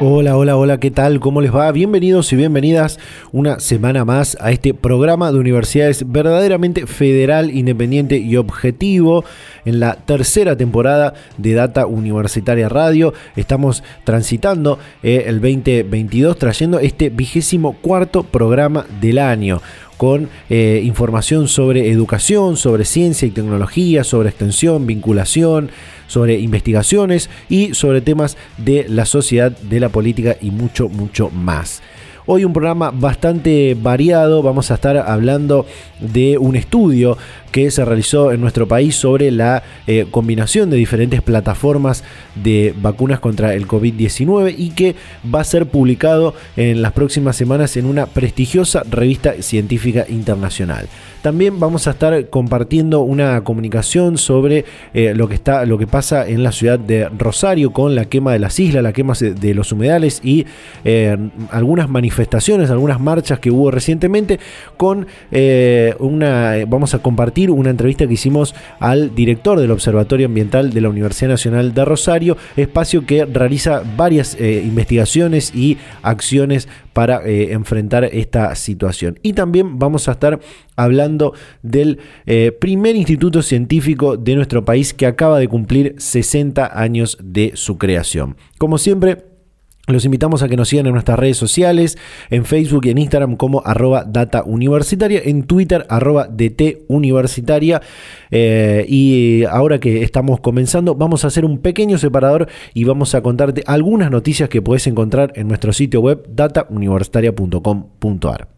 Hola, hola, hola, ¿qué tal? ¿Cómo les va? Bienvenidos y bienvenidas una semana más a este programa de universidades verdaderamente federal, independiente y objetivo en la tercera temporada de Data Universitaria Radio. Estamos transitando eh, el 2022 trayendo este vigésimo cuarto programa del año con eh, información sobre educación, sobre ciencia y tecnología, sobre extensión, vinculación, sobre investigaciones y sobre temas de la sociedad, de la política y mucho, mucho más. Hoy un programa bastante variado, vamos a estar hablando de un estudio que se realizó en nuestro país sobre la eh, combinación de diferentes plataformas de vacunas contra el COVID-19 y que va a ser publicado en las próximas semanas en una prestigiosa revista científica internacional. También vamos a estar compartiendo una comunicación sobre eh, lo, que está, lo que pasa en la ciudad de Rosario con la quema de las islas, la quema de los humedales y eh, algunas manifestaciones, algunas marchas que hubo recientemente con una, vamos a compartir una entrevista que hicimos al director del Observatorio Ambiental de la Universidad Nacional de Rosario, espacio que realiza varias eh, investigaciones y acciones para eh, enfrentar esta situación. Y también vamos a estar hablando del eh, primer instituto científico de nuestro país que acaba de cumplir 60 años de su creación. Como siempre, los invitamos a que nos sigan en nuestras redes sociales, en Facebook y en Instagram como arroba data en Twitter arroba DT universitaria. Eh, y ahora que estamos comenzando, vamos a hacer un pequeño separador y vamos a contarte algunas noticias que puedes encontrar en nuestro sitio web datauniversitaria.com.ar.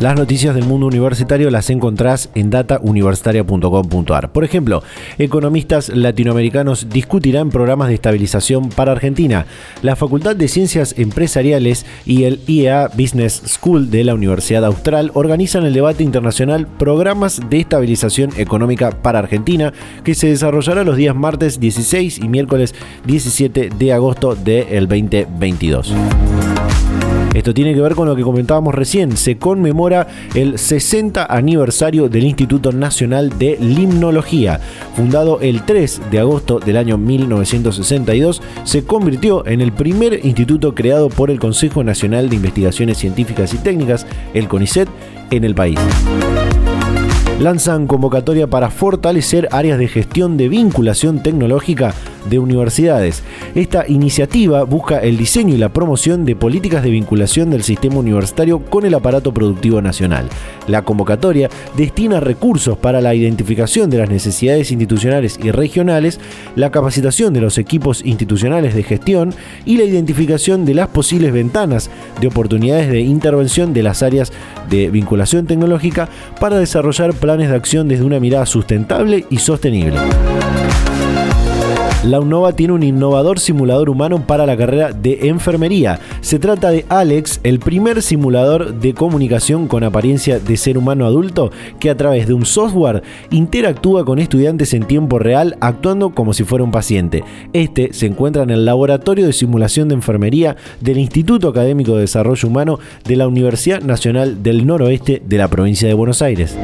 Las noticias del mundo universitario las encontrás en datauniversitaria.com.ar. Por ejemplo, economistas latinoamericanos discutirán programas de estabilización para Argentina. La Facultad de Ciencias Empresariales y el IEA Business School de la Universidad Austral organizan el debate internacional Programas de Estabilización Económica para Argentina, que se desarrollará los días martes 16 y miércoles 17 de agosto del 2022. Esto tiene que ver con lo que comentábamos recién. Se conmemora el 60 aniversario del Instituto Nacional de Limnología. Fundado el 3 de agosto del año 1962, se convirtió en el primer instituto creado por el Consejo Nacional de Investigaciones Científicas y Técnicas, el CONICET, en el país lanzan convocatoria para fortalecer áreas de gestión de vinculación tecnológica de universidades. Esta iniciativa busca el diseño y la promoción de políticas de vinculación del sistema universitario con el aparato productivo nacional. La convocatoria destina recursos para la identificación de las necesidades institucionales y regionales, la capacitación de los equipos institucionales de gestión y la identificación de las posibles ventanas de oportunidades de intervención de las áreas de vinculación tecnológica para desarrollar planes de acción desde una mirada sustentable y sostenible. La UNOVA tiene un innovador simulador humano para la carrera de enfermería. Se trata de Alex, el primer simulador de comunicación con apariencia de ser humano adulto que a través de un software interactúa con estudiantes en tiempo real actuando como si fuera un paciente. Este se encuentra en el Laboratorio de Simulación de Enfermería del Instituto Académico de Desarrollo Humano de la Universidad Nacional del Noroeste de la provincia de Buenos Aires.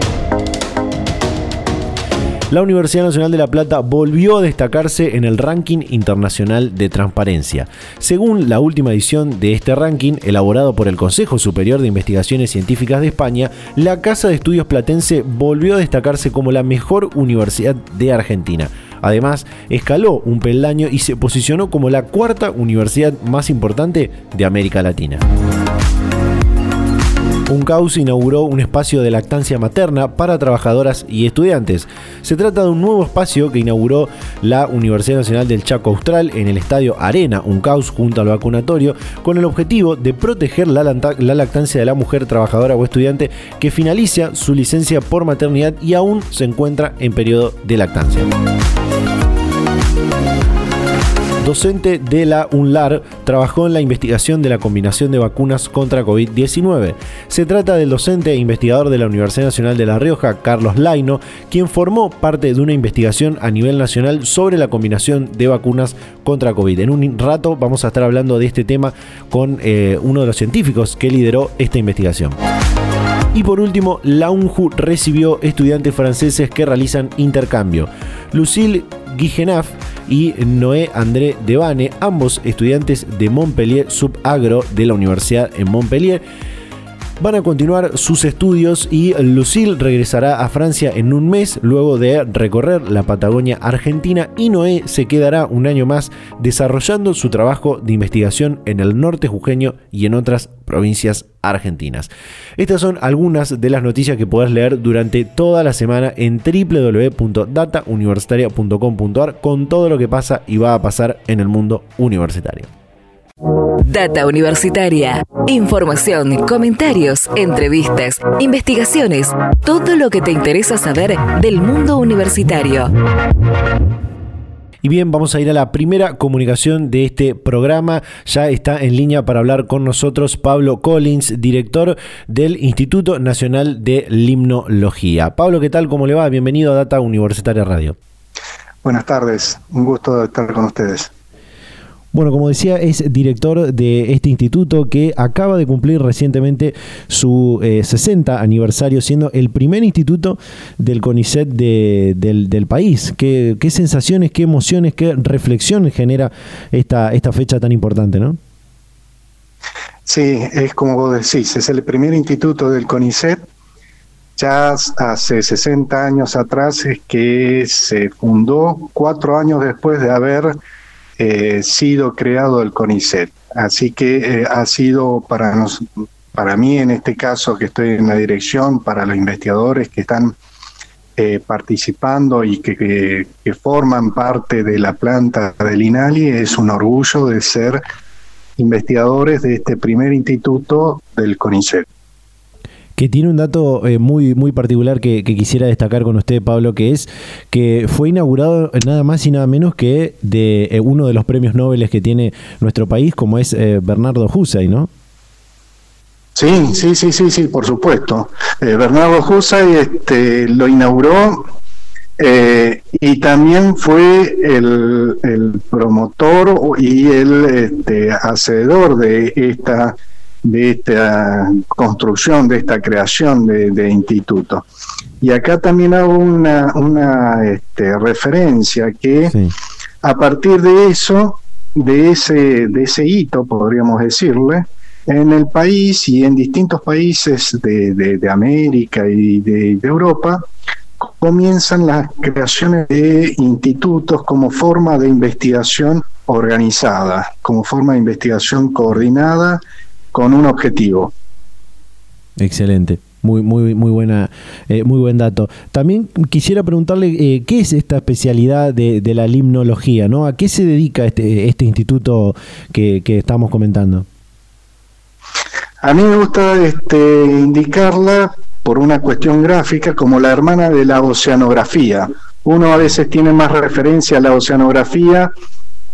La Universidad Nacional de La Plata volvió a destacarse en el ranking internacional de transparencia. Según la última edición de este ranking, elaborado por el Consejo Superior de Investigaciones Científicas de España, la Casa de Estudios Platense volvió a destacarse como la mejor universidad de Argentina. Además, escaló un peldaño y se posicionó como la cuarta universidad más importante de América Latina. UNCAUS inauguró un espacio de lactancia materna para trabajadoras y estudiantes. Se trata de un nuevo espacio que inauguró la Universidad Nacional del Chaco Austral en el estadio Arena UNCAUS junto al vacunatorio con el objetivo de proteger la, lactancia de la mujer trabajadora o estudiante que finaliza su licencia por maternidad y aún se encuentra en periodo de lactancia docente de la UNLAR, trabajó en la investigación de la combinación de vacunas contra COVID-19. Se trata del docente e investigador de la Universidad Nacional de La Rioja, Carlos Laino, quien formó parte de una investigación a nivel nacional sobre la combinación de vacunas contra COVID. En un rato vamos a estar hablando de este tema con eh, uno de los científicos que lideró esta investigación. Y por último, la UNJU recibió estudiantes franceses que realizan intercambio. Lucille Guigenaf y Noé André Devane, ambos estudiantes de Montpellier Subagro de la Universidad en Montpellier van a continuar sus estudios y Lucille regresará a Francia en un mes luego de recorrer la Patagonia Argentina y Noé se quedará un año más desarrollando su trabajo de investigación en el norte jujeño y en otras provincias argentinas. Estas son algunas de las noticias que podrás leer durante toda la semana en www.datauniversitaria.com.ar con todo lo que pasa y va a pasar en el mundo universitario. Data Universitaria. Información, comentarios, entrevistas, investigaciones, todo lo que te interesa saber del mundo universitario. Y bien, vamos a ir a la primera comunicación de este programa. Ya está en línea para hablar con nosotros Pablo Collins, director del Instituto Nacional de Limnología. Pablo, ¿qué tal? ¿Cómo le va? Bienvenido a Data Universitaria Radio. Buenas tardes, un gusto estar con ustedes. Bueno, como decía, es director de este instituto que acaba de cumplir recientemente su 60 eh, aniversario, siendo el primer instituto del CONICET del, país. ¿Qué, sensaciones, qué emociones, qué reflexiones genera esta, esta fecha tan importante, no? Sí, es como vos decís, es el primer instituto del CONICET. Ya hace 60 años atrás es que se fundó, cuatro años después de haber eh, sido creado el CONICET. Así que eh, ha sido para, nos, para mí, en este caso, que estoy en la dirección, para los investigadores que están eh, participando y que, que, forman parte de la planta del INALI, es un orgullo de ser investigadores de este primer instituto del CONICET que tiene un dato eh, muy, muy particular que, quisiera destacar con usted, Pablo, que es que fue inaugurado nada más y nada menos que de eh, uno de los premios Nobel que tiene nuestro país, como es eh, Bernardo Husay, ¿no? Sí, sí, sí, sí, sí, por supuesto. Bernardo Husay este, lo inauguró y también fue el, el promotor y el este, hacedor de esta de esta construcción, de esta creación de, instituto. Y acá también hago una, una este, referencia que a partir de eso, de ese, de ese hito, podríamos decirle, en el país y en distintos países de, de América y de, Europa, comienzan las creaciones de institutos como forma de investigación organizada, como forma de investigación coordinada con un objetivo. Excelente. Muy, muy, muy buena, eh, muy buen dato. También quisiera preguntarle eh, qué es esta especialidad de, la limnología, ¿no? ¿A qué se dedica este, este instituto que, estamos comentando? A mí me gusta este, indicarla por una cuestión gráfica como la hermana de la oceanografía. Uno a veces tiene más referencia a la oceanografía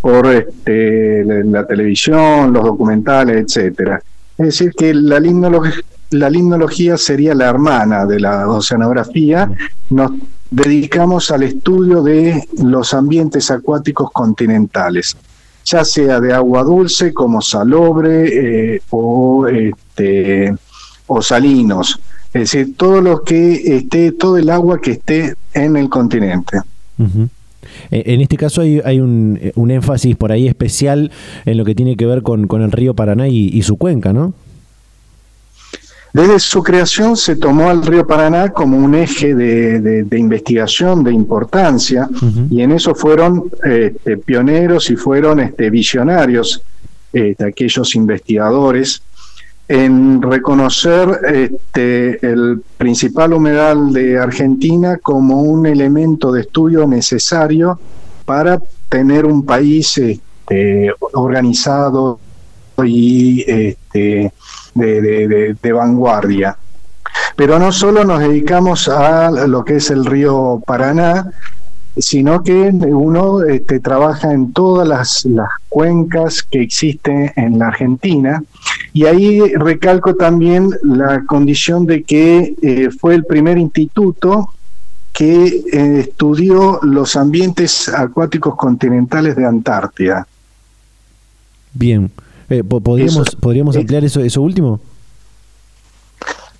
por este, la televisión, los documentales, etcétera. Es decir, que la limnología, sería la hermana de la oceanografía. Nos dedicamos al estudio de los ambientes acuáticos continentales, ya sea de agua dulce como salobre eh, o, este, o salinos. Es decir, todo lo que esté, todo el agua que esté en el continente. En este caso hay, hay un, eh, un, énfasis por ahí especial en lo que tiene que ver con, con el río Paraná y, su cuenca, ¿no? Desde su creación se tomó al río Paraná como un eje de, de, investigación, de importancia, y en eso fueron este, pioneros y fueron este, visionarios este, aquellos investigadores en reconocer este, el principal humedal de Argentina como un elemento de estudio necesario para tener un país este, organizado y este, de, vanguardia. Pero no solo nos dedicamos a lo que es el río Paraná, sino que uno este, trabaja en todas las, cuencas que existen en la Argentina. Y ahí recalco también la condición de que eh, fue el primer instituto que eh, estudió los ambientes acuáticos continentales de Antártida. Bien, eh, ¿podríamos, ¿podríamos ampliar eso, eso último?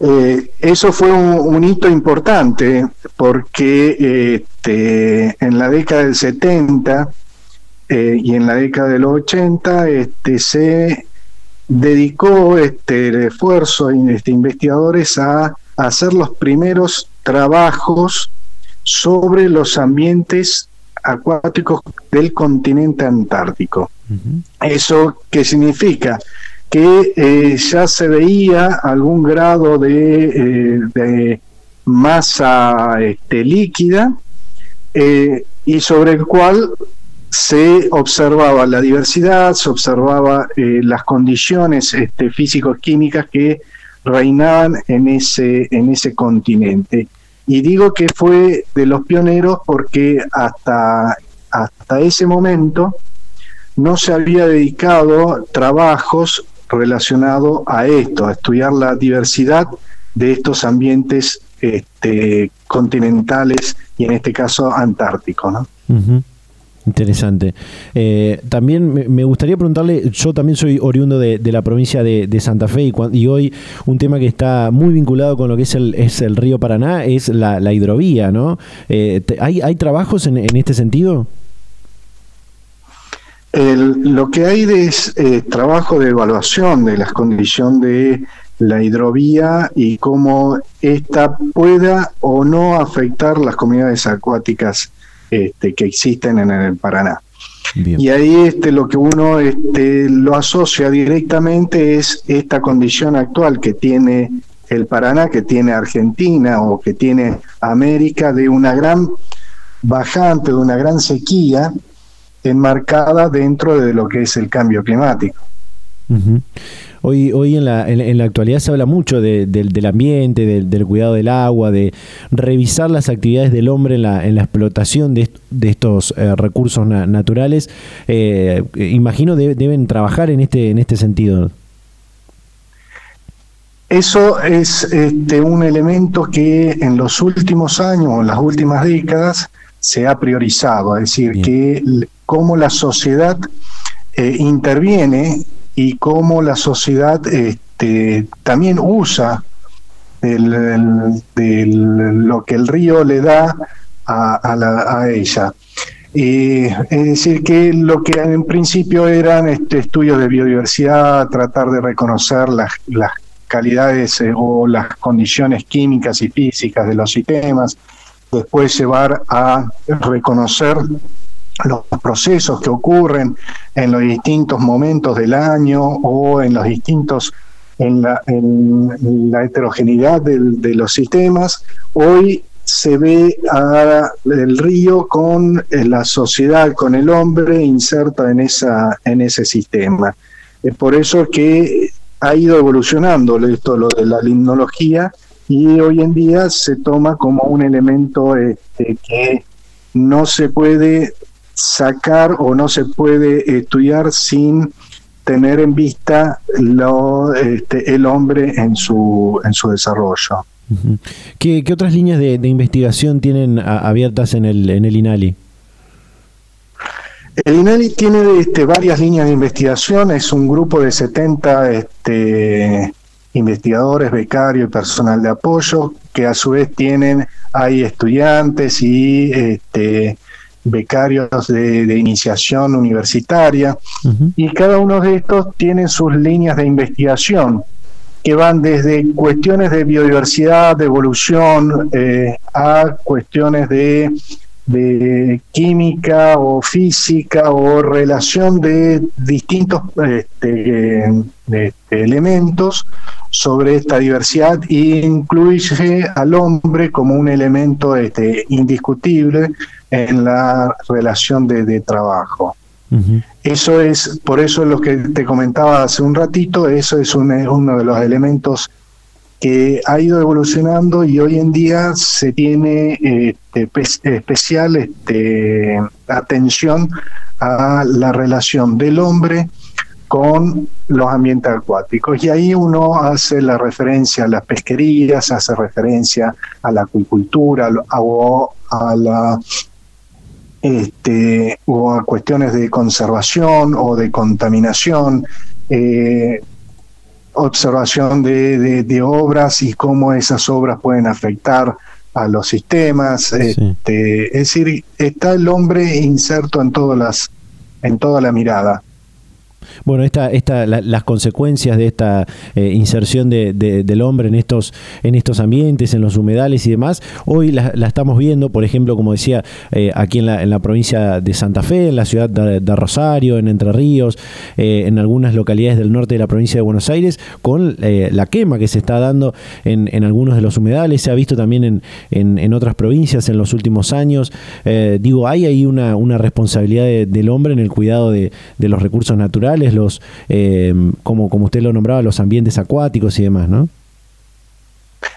Eh, eso fue un, hito importante porque este, en la década del 70 eh, y en la década del 80 este, se dedicó este, el esfuerzo de este, investigadores a, hacer los primeros trabajos sobre los ambientes acuáticos del continente antártico. ¿Eso qué significa? Que eh, ya se veía algún grado de, eh, masa este, líquida eh, y sobre el cual se observaba la diversidad, se observaba las condiciones este, físico-químicas que reinaban en ese, en ese continente. Y digo que fue de los pioneros porque hasta, hasta ese momento no se había dedicado trabajos relacionado a esto, a estudiar la diversidad de estos ambientes este, continentales y en este caso antárticos. ¿no? Interesante. Eh, también me gustaría preguntarle, yo también soy oriundo de, la provincia de, Santa Fe y, hoy un tema que está muy vinculado con lo que es el, es el río Paraná es la, hidrovía, ¿no? Eh, ¿hay, ¿hay, trabajos en, en este sentido? Lo que hay es eh, trabajo de evaluación de las condiciones de la hidrovía y cómo ésta pueda o no afectar las comunidades acuáticas este, que existen en el Paraná. Y ahí este, lo que uno este, lo asocia directamente es esta condición actual que tiene el Paraná, que tiene Argentina o que tiene América de una gran bajante, de una gran sequía, enmarcada dentro de lo que es el cambio climático. Hoy, hoy en, la, en, la actualidad se habla mucho del ambiente, del, cuidado del agua, de revisar las actividades del hombre en la, en la explotación de, estos eh, recursos naturales. Eh, imagino que deben trabajar en este, en este sentido. Eso es este, un elemento que en los últimos años, en las últimas décadas, se ha priorizado, es decir, que cómo la sociedad eh, interviene y cómo la sociedad este, también usa lo que el río le da a, ella. es decir, que lo que en principio eran este, estudios de biodiversidad, tratar de reconocer las, calidades eh, o las condiciones químicas y físicas de los sistemas, después llevar a reconocer los procesos que ocurren en los distintos momentos del año o en los distintos en la, en la heterogeneidad de los sistemas hoy se ve el río con eh, la sociedad con el hombre inserta en esa en ese sistema. Es por eso que ha ido evolucionando esto lo de la limnología y hoy en día se toma como un elemento este, que no se puede sacar o no se puede estudiar sin tener en vista lo, este, el hombre en su, en su desarrollo. ¿Qué, otras líneas de, investigación tienen abiertas en el, en el INALI? El INALI tiene este, varias líneas de investigación, es un grupo de 70 este, investigadores, becarios y personal de apoyo, que a su vez tienen, hay estudiantes y este, becarios de, iniciación universitaria, y cada uno de estos tiene sus líneas de investigación que van desde cuestiones de biodiversidad, de evolución, eh, a cuestiones de de química o física o relación de distintos este, este, elementos sobre esta diversidad e incluye al hombre como un elemento este, indiscutible en la relación de, trabajo. Eso es, por eso es lo que te comentaba hace un ratito, eso es uno de los elementos que ha ido evolucionando y hoy en día se tiene este, especial este, atención a la relación del hombre con los ambientes acuáticos. Y ahí uno hace la referencia a las pesquerías, hace referencia a la acuicultura o a la este, o a cuestiones de conservación o de contaminación. Eh, observación de, obras y cómo esas obras pueden afectar a los sistemas. Este, es decir, está el hombre inserto en todas las, en toda la mirada. Bueno, esta, esta, las consecuencias de esta eh, inserción de, del hombre en estos, en estos ambientes, en los humedales y demás, hoy la, estamos viendo, por ejemplo, como decía, eh, aquí en la, en la, provincia de Santa Fe, en la ciudad de, Rosario, en Entre Ríos, eh, en algunas localidades del norte de la provincia de Buenos Aires, con la quema que se está dando en, en, algunos de los humedales, se ha visto también en, en, en otras provincias en los últimos años. digo, hay ahí una, una responsabilidad del hombre en el cuidado de los recursos naturales los, eh, como, como usted lo nombraba, los ambientes acuáticos y demás, ¿no?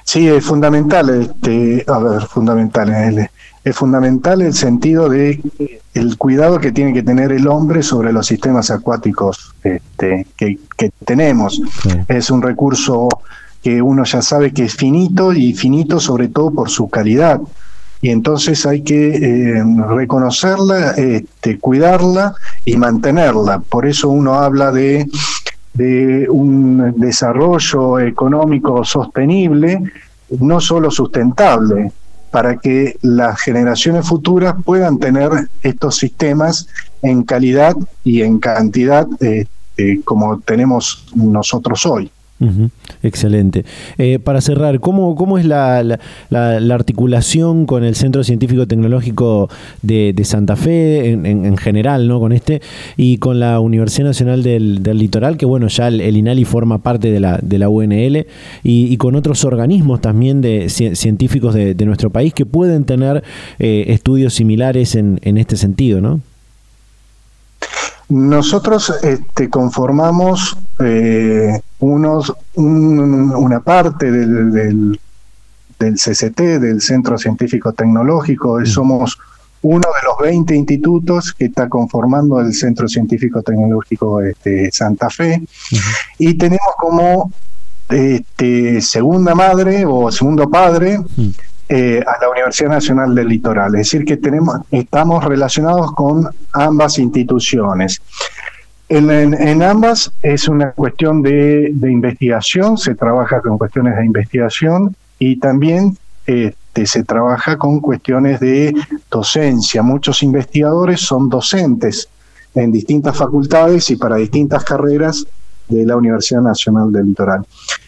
Sí, es fundamental, este, a ver, fundamental, es, es fundamental el sentido de el cuidado que tiene que tener el hombre sobre los sistemas acuáticos este, que, tenemos. Es un recurso que uno ya sabe que es finito y finito sobre todo por su calidad y entonces hay que eh, reconocerla, este, cuidarla y mantenerla. Por eso uno habla de, un desarrollo económico sostenible, no solo sustentable, para que las generaciones futuras puedan tener estos sistemas en calidad y en cantidad eh, como tenemos nosotros hoy. Excelente. Eh, para cerrar, ¿cómo, cómo es la, la, articulación con el Centro Científico Tecnológico de, Santa Fe en, general, ¿no? Con este, y con la Universidad Nacional del, Litoral, que bueno, ya el, INALI forma parte de la, de la UNL, y, con otros organismos también de científicos de, nuestro país que pueden tener eh, estudios similares en, en este sentido, ¿no? Nosotros este, conformamos eh, unos, una parte del, del, CCT, del Centro Científico Tecnológico, mm. somos uno de los 20 institutos que está conformando el Centro Científico Tecnológico este, Santa Fe, y tenemos como este, segunda madre o segundo padre mm. Eh, a la Universidad Nacional del Litoral. Es decir, que tenemos, estamos relacionados con ambas instituciones. En, ambas es una cuestión de, investigación, se trabaja con cuestiones de investigación y también este, se trabaja con cuestiones de docencia. Muchos investigadores son docentes en distintas facultades y para distintas carreras de la Universidad Nacional del Litoral.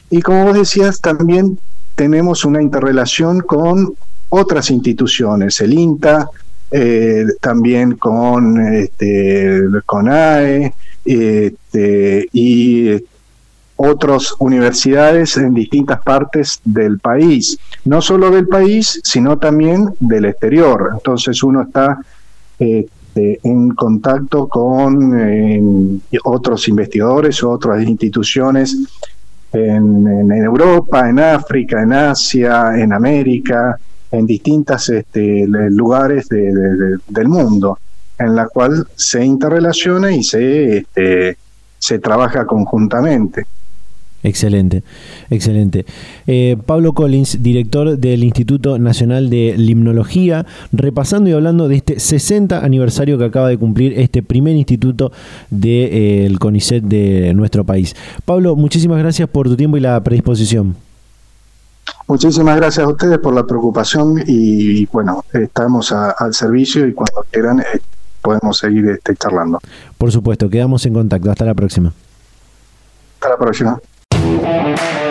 Y como vos decías, también tenemos una interrelación con otras instituciones, el INTA, eh, también con, este, con AE este, y otras universidades en distintas partes del país, no solo del país, sino también del exterior. Entonces uno está este, en contacto con eh, otros investigadores, otras instituciones en, Europa, en África, en Asia, en América, en distintos este, lugares del mundo, en la cual se interrelaciona y se, este, se trabaja conjuntamente. Excelente, excelente. Eh, Pablo Collins, director del Instituto Nacional de Limnología, repasando y hablando de este 60 aniversario que acaba de cumplir este primer instituto del de, CONICET de nuestro país. Pablo, muchísimas gracias por tu tiempo y la predisposición. Muchísimas gracias a ustedes por la preocupación y bueno, estamos al servicio y cuando quieran eh, podemos seguir este, charlando. Por supuesto, quedamos en contacto. Hasta la próxima. Hasta la próxima. Y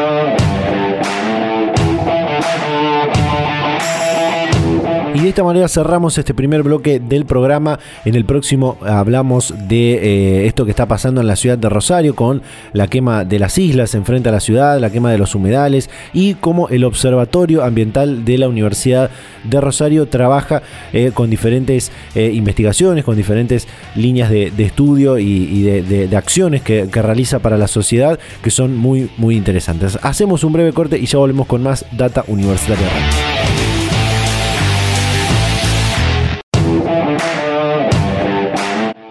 de esta manera cerramos este primer bloque del programa. En el próximo hablamos de eh, esto que está pasando en la ciudad de Rosario con la quema de las islas enfrente a la ciudad, la quema de los humedales y cómo el Observatorio Ambiental de la Universidad de Rosario trabaja eh, con diferentes eh, investigaciones, con diferentes líneas de, estudio y, de, acciones que, realiza para la sociedad que son muy, muy interesantes. Hacemos un breve corte y ya volvemos con más Data Universitaria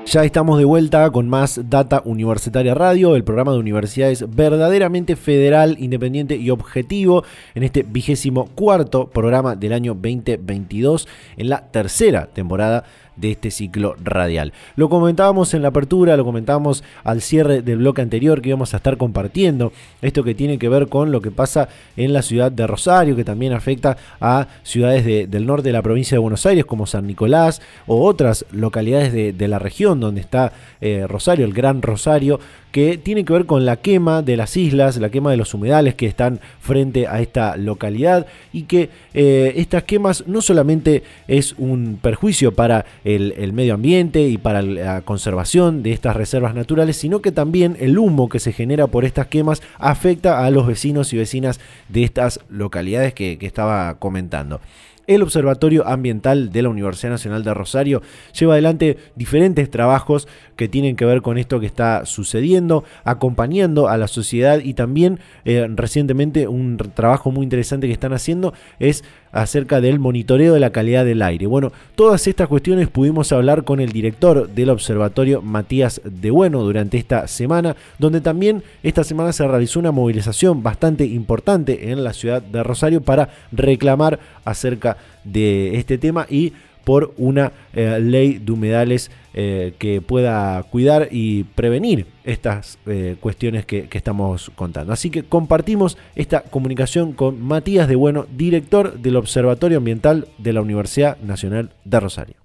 Ya estamos de vuelta con más Data Universitaria Radio, el programa de universidades verdaderamente federal, independiente y objetivo en este vigésimo cuarto programa del año 2022 en la tercera temporada de este ciclo radial. Lo comentábamos en la apertura, lo comentábamos al cierre del bloque anterior que íbamos a estar compartiendo, esto que tiene que ver con lo que pasa en la ciudad de Rosario, que también afecta a ciudades del norte de la provincia de Buenos Aires, como San Nicolás, o otras localidades de, la región donde está eh, Rosario, el Gran Rosario, que tiene que ver con la quema de las islas, la quema de los humedales que están frente a esta localidad y que eh, estas quemas no solamente es un perjuicio para el, medio ambiente y para la conservación de estas reservas naturales, sino que también el humo que se genera por estas quemas afecta a los vecinos y vecinas de estas localidades que, que estaba comentando. El Observatorio Ambiental de la Universidad Nacional de Rosario lleva adelante diferentes trabajos que tienen que ver con esto que está sucediendo, acompañando a la sociedad y también eh, recientemente un trabajo muy interesante que están haciendo es acerca del monitoreo de la calidad del aire. Bueno, todas estas cuestiones pudimos hablar con el director del observatorio, Matías de Bueno, durante esta semana, donde también esta semana se realizó una movilización bastante importante en la ciudad de Rosario para reclamar acerca de este tema y por una eh, ley de humedales eh, que pueda cuidar y prevenir estas eh, cuestiones que, que, estamos contando. Así que compartimos esta comunicación con Matías de Bueno, director del Observatorio Ambiental de la Universidad Nacional de Rosario.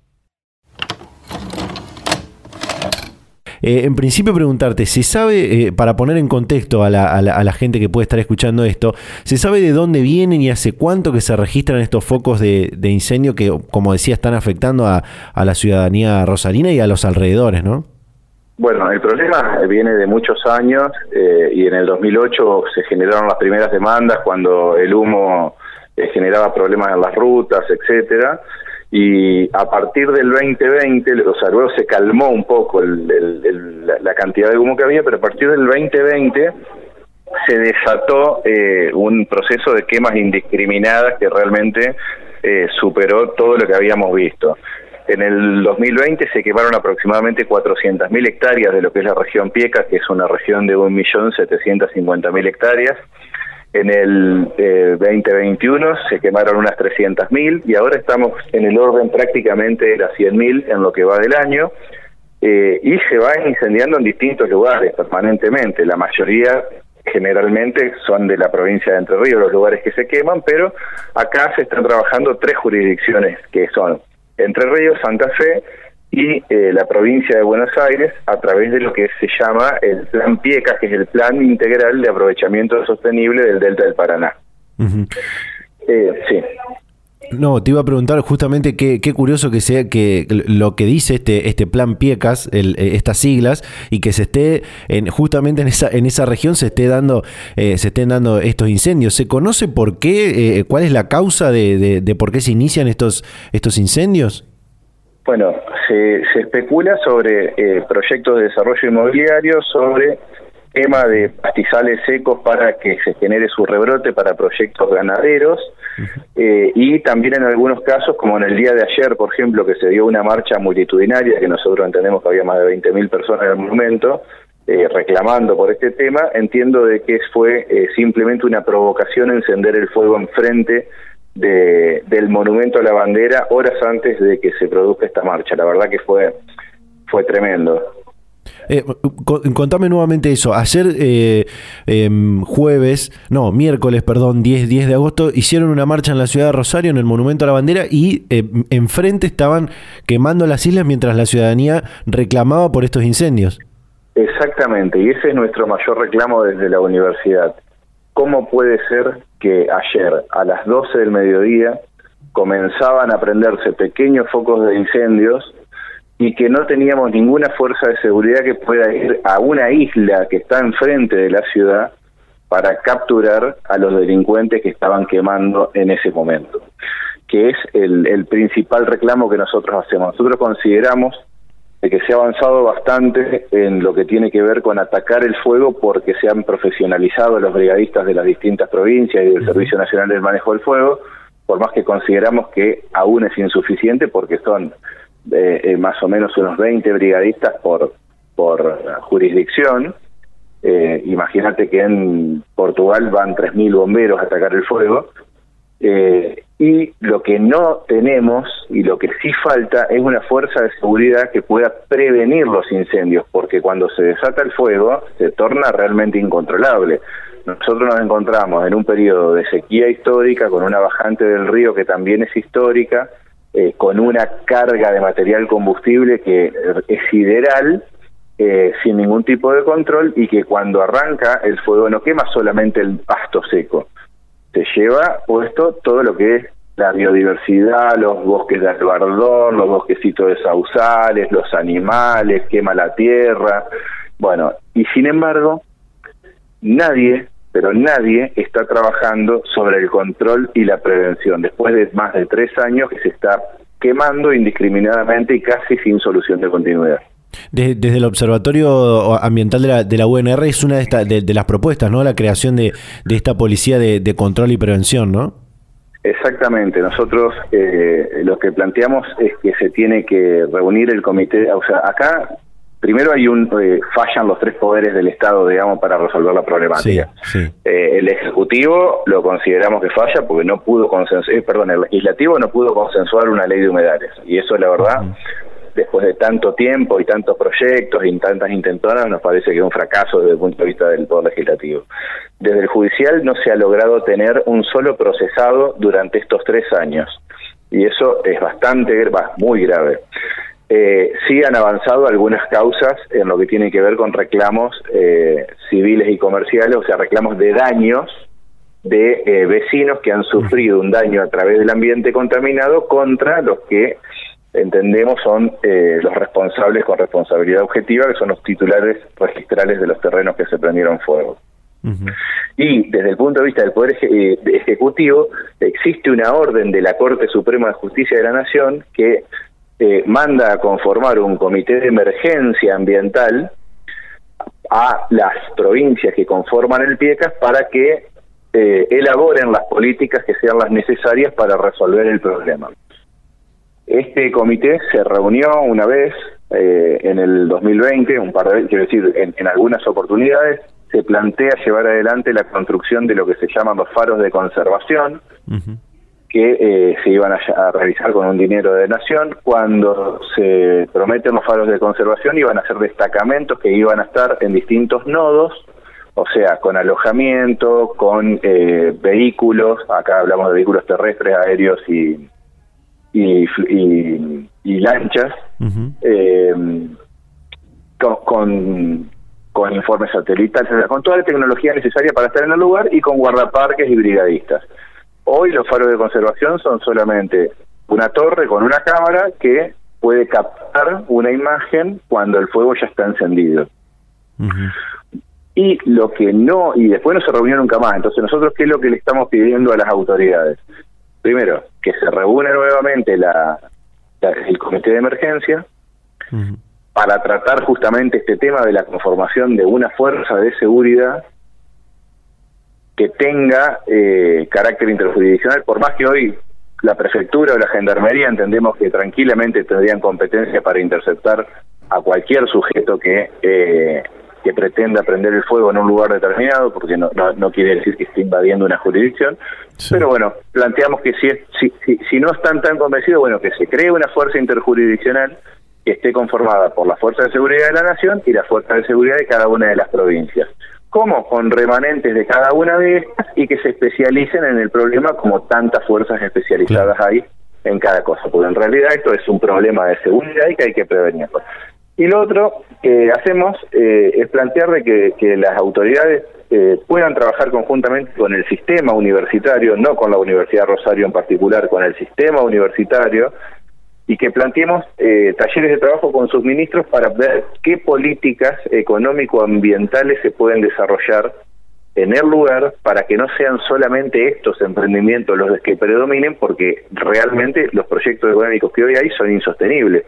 Eh, en principio preguntarte, ¿se sabe, eh, para poner en contexto a la, gente que puede estar escuchando esto, ¿se sabe de dónde vienen y hace cuánto que se registran estos focos de, incendio que, como decía, están afectando a, la ciudadanía rosarina y a los alrededores, no? Bueno, el problema viene de muchos años eh, y en el 2008 se generaron las primeras demandas cuando el humo generaba problemas en las rutas, etcétera y a partir del 2020, o sea, luego se calmó un poco la cantidad de humo que había, pero a partir del 2020 se desató eh, un proceso de quemas indiscriminadas que realmente eh, superó todo lo que habíamos visto. En el 2020 se quemaron aproximadamente 400.000 hectáreas de lo que es la región Pieca, que es una región de 1.750.000 hectáreas en el 2021 eh, se quemaron unas 300.000 y ahora estamos en el orden prácticamente de las 100.000 en lo que va del año eh, y se va incendiando en distintos lugares permanentemente. La mayoría generalmente son de la provincia de Entre Ríos los lugares que se queman, pero acá se están trabajando tres jurisdicciones que son Entre Ríos, Santa Fe y eh, la provincia de Buenos Aires a través de lo que se llama el Plan PIECA, que es el Plan Integral de Aprovechamiento Sostenible del Delta del Paraná. Eh, sí. No, te iba a preguntar justamente qué, qué, curioso que sea que lo que dice este, este plan PIECAS, el, eh, estas siglas, y que se esté en, justamente en esa, en esa región se esté dando, se estén dando estos incendios. ¿Se conoce por qué, cuál es la causa de, de, de, por qué se inician estos, estos incendios? Bueno, se, especula sobre eh, proyectos de desarrollo inmobiliario, sobre tema de pastizales secos para que se genere su rebrote para proyectos ganaderos eh, y también en algunos casos, como en el día de ayer, por ejemplo, que se dio una marcha multitudinaria, que nosotros entendemos que había más de 20.000 personas en el momento, eh, reclamando por este tema, entiendo de que fue simplemente una provocación encender el fuego enfrente de, del monumento a la bandera horas antes de que se produzca esta marcha. La verdad que fue, fue tremendo. Eh, contame nuevamente eso. Ayer, eh, em, jueves, no, miércoles, perdón, 10, 10 de agosto, hicieron una marcha en la ciudad de Rosario, en el Monumento a la Bandera, y eh, enfrente estaban quemando las islas mientras la ciudadanía reclamaba por estos incendios. Exactamente, y ese es nuestro mayor reclamo desde la universidad. ¿Cómo puede ser que ayer a las 12 del mediodía comenzaban a prenderse pequeños focos de incendios y que no teníamos ninguna fuerza de seguridad que pueda ir a una isla que está enfrente de la ciudad para capturar a los delincuentes que estaban quemando en ese momento, que es el, el principal reclamo que nosotros hacemos. Nosotros consideramos que se ha avanzado bastante en lo que tiene que ver con atacar el fuego porque se han profesionalizado los brigadistas de las distintas provincias y del Servicio Nacional del Manejo del Fuego, por más que consideramos que aún es insuficiente porque son eh, más o menos unos 20 brigadistas por, por jurisdicción. Eh, imagínate que en Portugal van 3.000 bomberos a atacar el fuego. Eh, y lo que no tenemos y lo que sí falta es una fuerza de seguridad que pueda prevenir los incendios, porque cuando se desata el fuego se torna realmente incontrolable. Nosotros nos encontramos en un periodo de sequía histórica, con una bajante del río que también es histórica, eh, con una carga de material combustible que es sideral, eh, sin ningún tipo de control y que cuando arranca el fuego no quema solamente el pasto seco, se lleva puesto todo lo que es la biodiversidad, los bosques de albardón, los bosquecitos de sausales, los animales, quema la tierra. Bueno, y sin embargo, nadie pero nadie está trabajando sobre el control y la prevención, después de más de tres años que se está quemando indiscriminadamente y casi sin solución de continuidad. Desde, el Observatorio Ambiental de la, de la UNR es una de, de, las propuestas, ¿no? La creación de, de esta policía de, control y prevención, ¿no? Exactamente, nosotros eh, lo que planteamos es que se tiene que reunir el comité, o sea, acá primero hay un eh, fallan los tres poderes del Estado, digamos, para resolver la problemática. Eh, el ejecutivo lo consideramos que falla porque no pudo consensuar, eh, perdón, el legislativo no pudo consensuar una ley de humedales y eso la verdad. Después de tanto tiempo y tantos proyectos y tantas intentonas, nos parece que es un fracaso desde el punto de vista del Poder Legislativo. Desde el Judicial no se ha logrado tener un solo procesado durante estos tres años. Y eso es bastante, muy grave. Eh, sí han avanzado algunas causas en lo que tiene que ver con reclamos eh, civiles y comerciales, o sea, reclamos de daños de eh, vecinos que han sufrido un daño a través del ambiente contaminado contra los que entendemos son eh, los responsables con responsabilidad objetiva, que son los titulares registrales de los terrenos que se prendieron fuego. Y desde el punto de vista del Poder Ejecutivo, existe una orden de la Corte Suprema de Justicia de la Nación que eh, manda a conformar un comité de emergencia ambiental a las provincias que conforman el PIECAS para que eh, elaboren las políticas que sean las necesarias para resolver el problema. Este comité se reunió una vez eh, en el 2020, un par de veces, quiero decir, en, algunas oportunidades, se plantea llevar adelante la construcción de lo que se llaman los faros de conservación, que eh, se iban a, realizar con un dinero de nación. Cuando se prometen los faros de conservación, iban a ser destacamentos que iban a estar en distintos nodos, o sea, con alojamiento, con eh, vehículos, acá hablamos de vehículos terrestres, aéreos y, y, lanchas, eh, con, con, informes satelitales, con toda la tecnología necesaria para estar en el lugar y con guardaparques y brigadistas. Hoy los faros de conservación son solamente una torre con una cámara que puede captar una imagen cuando el fuego ya está encendido. Y lo que no, y después no se reunió nunca más. Entonces, nosotros, ¿qué es lo que le estamos pidiendo a las autoridades? Primero, que se reúne nuevamente la, el comité de emergencia para tratar justamente este tema de la conformación de una fuerza de seguridad que tenga eh, carácter interjurisdiccional, por más que hoy la prefectura o la gendarmería entendemos que tranquilamente tendrían competencia para interceptar a cualquier sujeto que eh, que pretenda prender el fuego en un lugar determinado, porque no, no, quiere decir que esté invadiendo una jurisdicción. Pero bueno, planteamos que si, si, si, si, no están tan convencidos, bueno, que se cree una fuerza interjurisdiccional que esté conformada por la Fuerza de Seguridad de la Nación y la Fuerza de Seguridad de cada una de las provincias. ¿Cómo? Con remanentes de cada una de estas y que se especialicen en el problema como tantas fuerzas especializadas hay en cada cosa, porque en realidad esto es un problema de seguridad y que hay que prevenirlo. Y lo otro que hacemos eh, es plantear de que, las autoridades eh, puedan trabajar conjuntamente con el sistema universitario, no con la Universidad Rosario en particular, con el sistema universitario, y que planteemos eh, talleres de trabajo con sus ministros para ver qué políticas económico-ambientales se pueden desarrollar en el lugar para que no sean solamente estos emprendimientos los que predominen, porque realmente los proyectos económicos que hoy hay son insostenibles.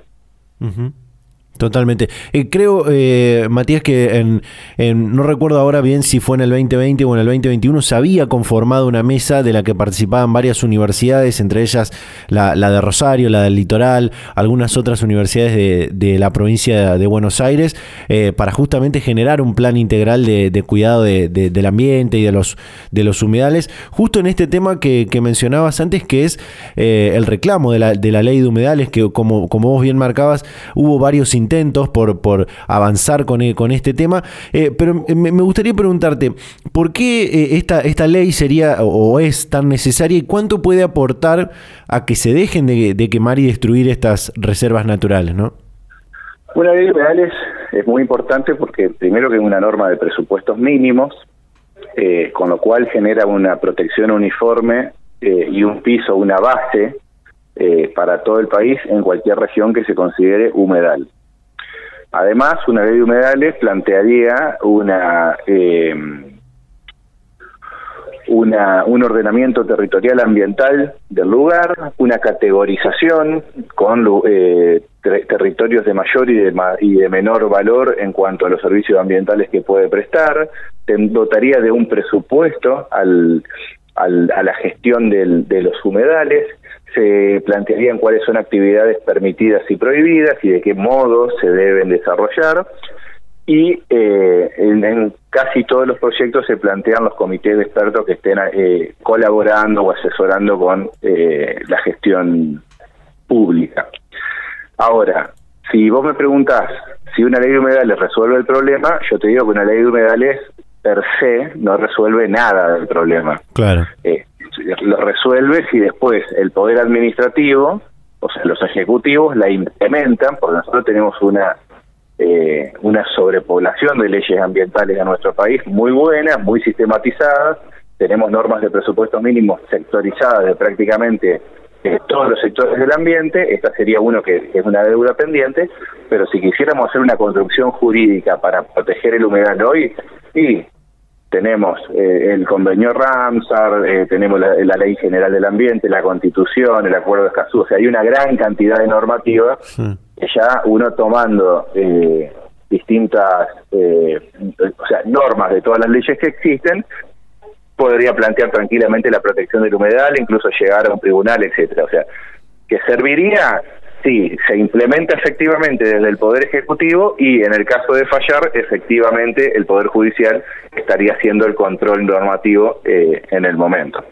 Totalmente. Eh, creo, eh, Matías, que en, no recuerdo ahora bien si fue en el 2020 o en el 2021, se había conformado una mesa de la que participaban varias universidades, entre ellas la, de Rosario, la del Litoral, algunas otras universidades de, la provincia de Buenos Aires, eh, para justamente generar un plan integral de, cuidado del ambiente y de los, de los humedales, justo en este tema que, mencionabas antes, que es el reclamo de la, de la ley de humedales, que como, como vos bien marcabas, hubo varios intentos por, por avanzar con, e, con este tema, eh, pero me, gustaría preguntarte, ¿por qué eh, esta, esta ley sería o es tan necesaria y cuánto puede aportar a que se dejen de, quemar y destruir estas reservas naturales? ¿no? Una ley de es muy importante porque primero que es una norma de presupuestos mínimos, eh, con lo cual genera una protección uniforme y un piso, una base para todo el país en cualquier región que se considere humedal. Además, una ley de humedales plantearía una, eh, un ordenamiento territorial ambiental del lugar, una categorización con eh, territorios de mayor y de, y de menor valor en cuanto a los servicios ambientales que puede prestar, dotaría de un presupuesto al, a la gestión del, de los humedales, se plantearían cuáles son actividades permitidas y prohibidas y de qué modo se deben desarrollar. Y eh, en, casi todos los proyectos se plantean los comités de expertos que estén eh, colaborando o asesorando con eh, la gestión pública. Ahora, si vos me preguntás si una ley de humedales resuelve el problema, yo te digo que una ley de humedales per se no resuelve nada del problema. Claro lo resuelve si después el poder administrativo, o sea, los ejecutivos la implementan, porque nosotros tenemos una eh, una sobrepoblación de leyes ambientales en nuestro país muy buenas, muy sistematizadas, tenemos normas de presupuesto mínimos sectorizadas de prácticamente eh, todos los sectores del ambiente, esta sería uno que, es una deuda pendiente, pero si quisiéramos hacer una construcción jurídica para proteger el humedal hoy, y tenemos eh, el convenio Ramsar, eh, tenemos la, Ley General del Ambiente, la Constitución, el Acuerdo de Escazú, o sea, hay una gran cantidad de normativas que ya uno tomando eh, distintas o sea, normas de todas las leyes que existen, podría plantear tranquilamente la protección del humedal, incluso llegar a un tribunal, etcétera. O sea, que serviría Sí, se implementa efectivamente desde el Poder Ejecutivo y en el caso de fallar, efectivamente el Poder Judicial estaría haciendo el control normativo eh, en el momento.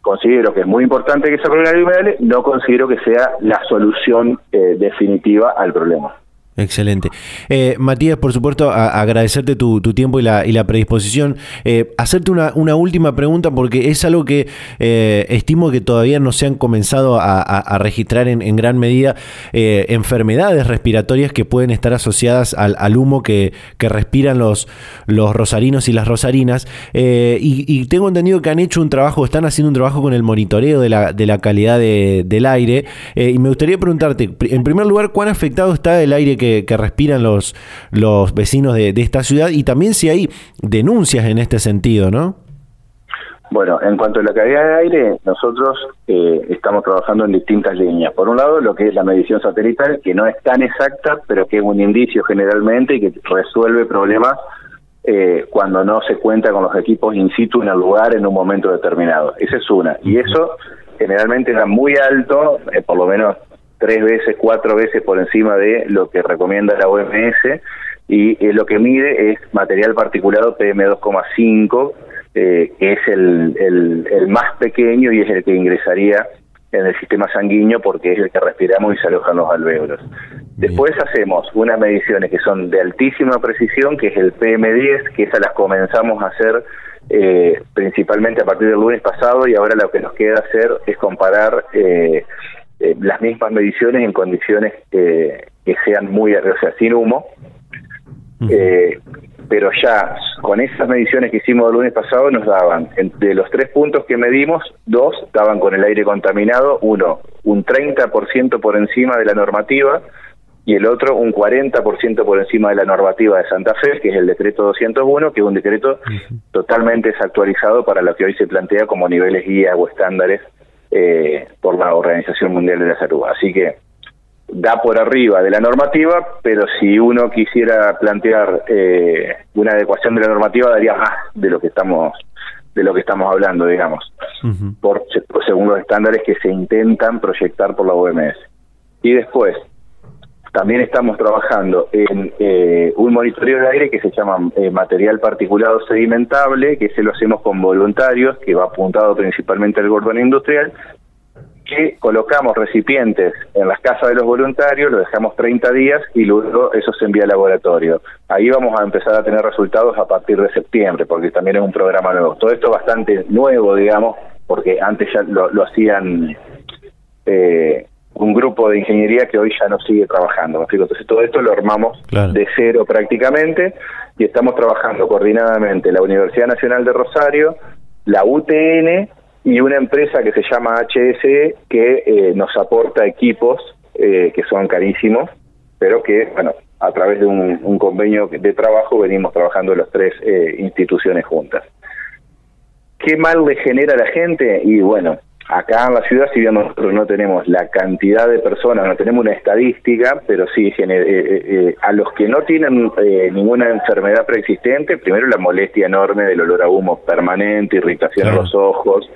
Considero que es muy importante que se apruebe la ley no considero que sea la solución eh, definitiva al problema. Excelente. Eh, Matías, por supuesto, agradecerte tu, tiempo y la, predisposición. Eh, hacerte una, última pregunta porque es algo que eh, estimo que todavía no se han comenzado a, registrar en, gran medida enfermedades respiratorias que pueden estar asociadas al, humo que, respiran los, los rosarinos y las rosarinas. Y, tengo entendido que han hecho un trabajo, están haciendo un trabajo con el monitoreo de la, de la calidad del aire. y me gustaría preguntarte, en primer lugar, ¿cuán afectado está el aire que que, respiran los, los vecinos de, esta ciudad y también si hay denuncias en este sentido, ¿no? Bueno, en cuanto a la calidad de aire, nosotros eh, estamos trabajando en distintas líneas. Por un lado, lo que es la medición satelital, que no es tan exacta, pero que es un indicio generalmente y que resuelve problemas eh, cuando no se cuenta con los equipos in situ en el lugar en un momento determinado. Esa es una. Y eso generalmente era muy alto, eh, por lo menos tres veces, cuatro veces por encima de lo que recomienda la OMS y eh, lo que mide es material particulado PM2,5, eh, que es el, el, más pequeño y es el que ingresaría en el sistema sanguíneo porque es el que respiramos y se alojan los alvéolos. Después hacemos unas mediciones que son de altísima precisión, que es el PM10, que esas las comenzamos a hacer eh, principalmente a partir del lunes pasado y ahora lo que nos queda hacer es comparar eh, eh, las mismas mediciones en condiciones que sean muy, o sea, sin humo. eh, pero ya con esas mediciones que hicimos el lunes pasado nos daban, de los tres puntos que medimos, dos estaban con el aire contaminado, uno un 30% por encima de la normativa y el otro un 40% por encima de la normativa de Santa Fe, que es el decreto 201, que es un decreto totalmente desactualizado para lo que hoy se plantea como niveles guías o estándares eh, por la Organización Mundial de la Salud. Así que da por arriba de la normativa, pero si uno quisiera plantear eh, una adecuación de la normativa daría más de lo que estamos de lo que estamos hablando, digamos, por, según los estándares que se intentan proyectar por la OMS. Y después, también estamos trabajando en eh, un monitoreo de aire que se llama eh, material particulado sedimentable, que se lo hacemos con voluntarios, que va apuntado principalmente al gordón industrial, que colocamos recipientes en las casas de los voluntarios, lo dejamos 30 días y luego eso se envía al laboratorio. Ahí vamos a empezar a tener resultados a partir de septiembre, porque también es un programa nuevo. Todo esto bastante nuevo, digamos, porque antes ya lo, hacían eh, un grupo de ingeniería que hoy ya no sigue trabajando. Entonces todo esto lo armamos de cero prácticamente y estamos trabajando coordinadamente la Universidad Nacional de Rosario, la UTN, y una empresa que se llama HSE que eh, nos aporta equipos eh, que son carísimos, pero que, bueno, a través de un, convenio de trabajo venimos trabajando las tres eh, instituciones juntas. ¿Qué mal le genera a la gente? Y bueno, acá en la ciudad, si bien nosotros no tenemos la cantidad de personas, no tenemos una estadística, pero sí a los que no tienen ninguna enfermedad preexistente, primero la molestia enorme del olor a humo permanente, irritación en los ojos,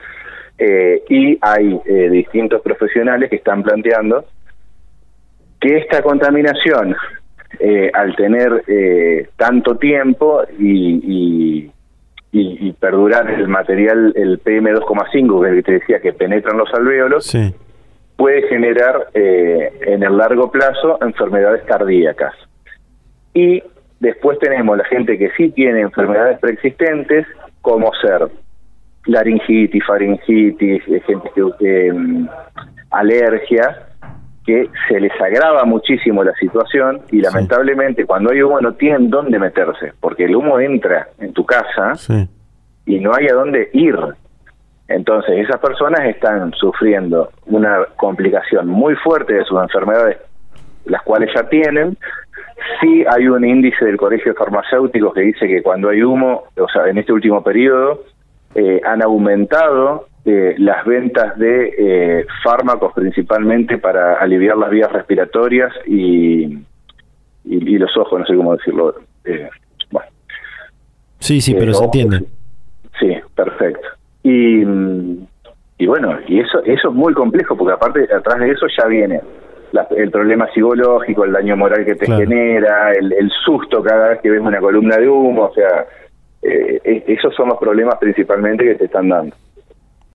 eh, y hay eh, distintos profesionales que están planteando que esta contaminación, eh, al tener tanto tiempo y, y, perdurar el material, el PM2,5, que te decía que penetra en los alvéolos, puede generar en el largo plazo enfermedades cardíacas. Y después tenemos la gente que sí tiene enfermedades preexistentes, como ser laringitis, faringitis, gente que mm, alergia, que se les agrava muchísimo la situación y lamentablemente cuando hay humo no tienen dónde meterse, porque el humo entra en tu casa y no hay a dónde ir. Entonces esas personas están sufriendo una complicación muy fuerte de sus enfermedades, las cuales ya tienen. Sí hay un índice del Colegio de Farmacéuticos que dice que cuando hay humo, o sea, en este último periodo, eh, han aumentado eh, las ventas de eh, fármacos principalmente para aliviar las vías respiratorias y, y, los ojos, no sé cómo decirlo. bueno. Sí, sí, pero se entiende. Sí, perfecto. Y, y bueno, y eso, eso es muy complejo porque aparte atrás de eso ya viene el problema psicológico, el daño moral que te genera, el, el susto cada vez que ves una columna de humo, o sea, eh, esos son los problemas principalmente que te están dando.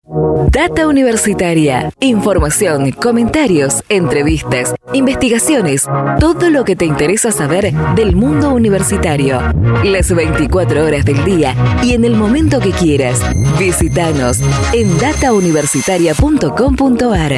Data Universitaria. Información, comentarios, entrevistas, investigaciones, todo lo que te interesa saber del mundo universitario. Las 24 horas del día y en el momento que quieras. Visítanos en datauniversitaria.com.ar.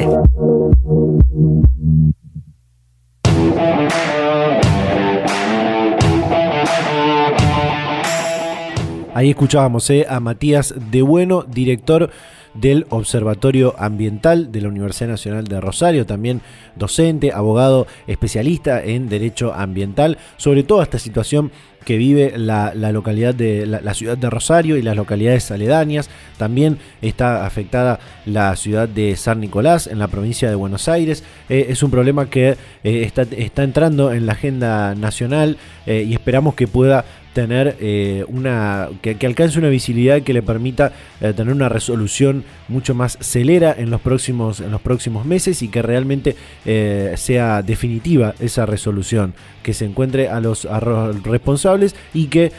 Ahí escuchábamos eh, a Matías De Bueno, director del Observatorio Ambiental de la Universidad Nacional de Rosario, también docente, abogado, especialista en derecho ambiental, sobre toda esta situación que vive la, localidad de la, ciudad de Rosario y las localidades aledañas. También está afectada la ciudad de San Nicolás en la provincia de Buenos Aires. Eh, es un problema que eh, está, está, entrando en la agenda nacional y esperamos que pueda tener eh, una que, alcance una visibilidad que le permita eh, tener una resolución mucho más celera en los próximos en los próximos meses y que realmente eh, sea definitiva esa resolución que se encuentre a los, responsables y que